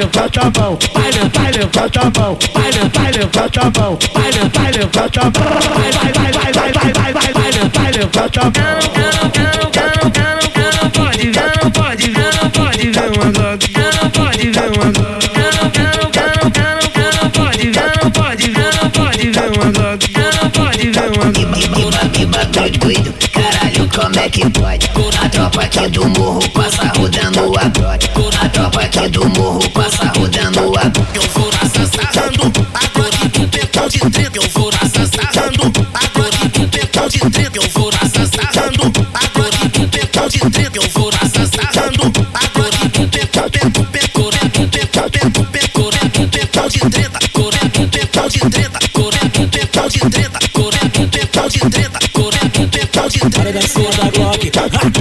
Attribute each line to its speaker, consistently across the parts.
Speaker 1: levanta a mão. Vai, vai, levanta a mão. Vai, vai, levanta a mão. Vai, vai, levanta a mão. Vai, vai, vai, vai, vai, vai, vai, vai, vai, vai, levanta a mão.
Speaker 2: Não pode ver, não pode ver, não pode ver uma Glock.
Speaker 3: Que pode? A tropa aqui do morro passa rodando a Glock. A tropa aqui do morro passa rodando a Glock.
Speaker 4: Eu vou nessa sarrando, agora tu pecou de treta. Eu vou nessa sarrando, agora tu pecou de treta. Eu vou nessa sarrando, agora tu pecou de treta. Eu vou nessa sarrando, agora tu pecou, pecou, pecou, tu pecou, pecou, pecou, tu pecou de treta. Coré, tu pecou de treta. Coré, tu pecou de treta. Pecou de treta.
Speaker 5: Olha a
Speaker 4: treta.
Speaker 5: dancinha da Glock,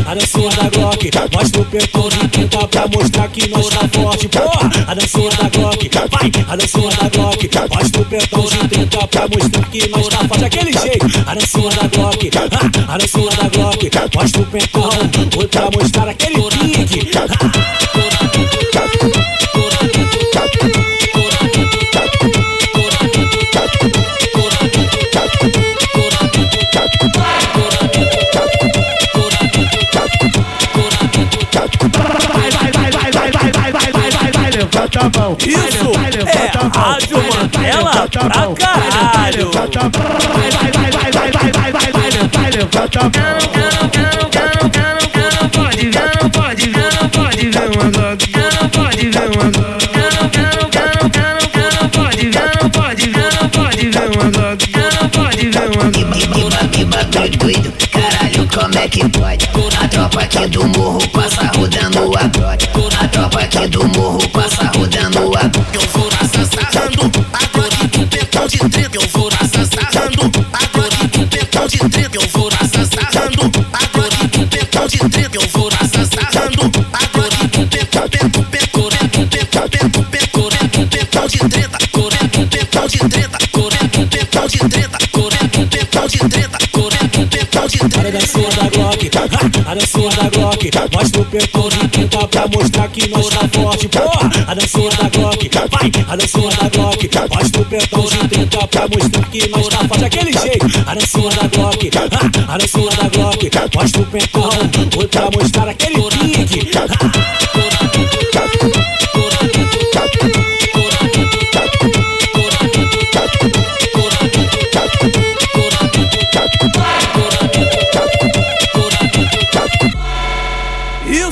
Speaker 5: a dancinha da Glock. Mostra o peitão de trinta pra mostrar que nós tá forte Porra, a dancinha da Glock, vai, a dancinha da Glock. Mostra o peitão de trinta pra mostrar que nós tá forte. Aquele jeito, a dancinha da Glock, a dancinha da Glock. Mostra o peitão, oi pra mostrar aquele pique
Speaker 3: Que,
Speaker 2: Glock.
Speaker 3: que, que, que bagulho doido, caralho, como é que pode? A tropa aqui do morro passa rodando a Glock. A tropa aqui do morro
Speaker 4: pecão de trinta eu vou assassinando. Agora do pecão de trinta eu vou assassinando. Agora do pecão de trinta eu vou assassinando. Agora de pecão, pecão, pecão, pecão, pecão, pecão, pecão de treta, pecão de treta, pecão de treta, pecão de treta.
Speaker 5: Olha a
Speaker 4: treta.
Speaker 5: dancinha da Glock, a dancinha da Glock. Mostra o peitão de trinta pra mostrar que nós tá forte Porra, a dancinha da Glock, vai, a dancinha da Glock. Mostra o peitão de trinta pra mostrar que nós tá forte. Aquele jeito, a dancinha da Glock, a dancinha da Glock. Mostra o peitão, oi pra mostrar aquele pique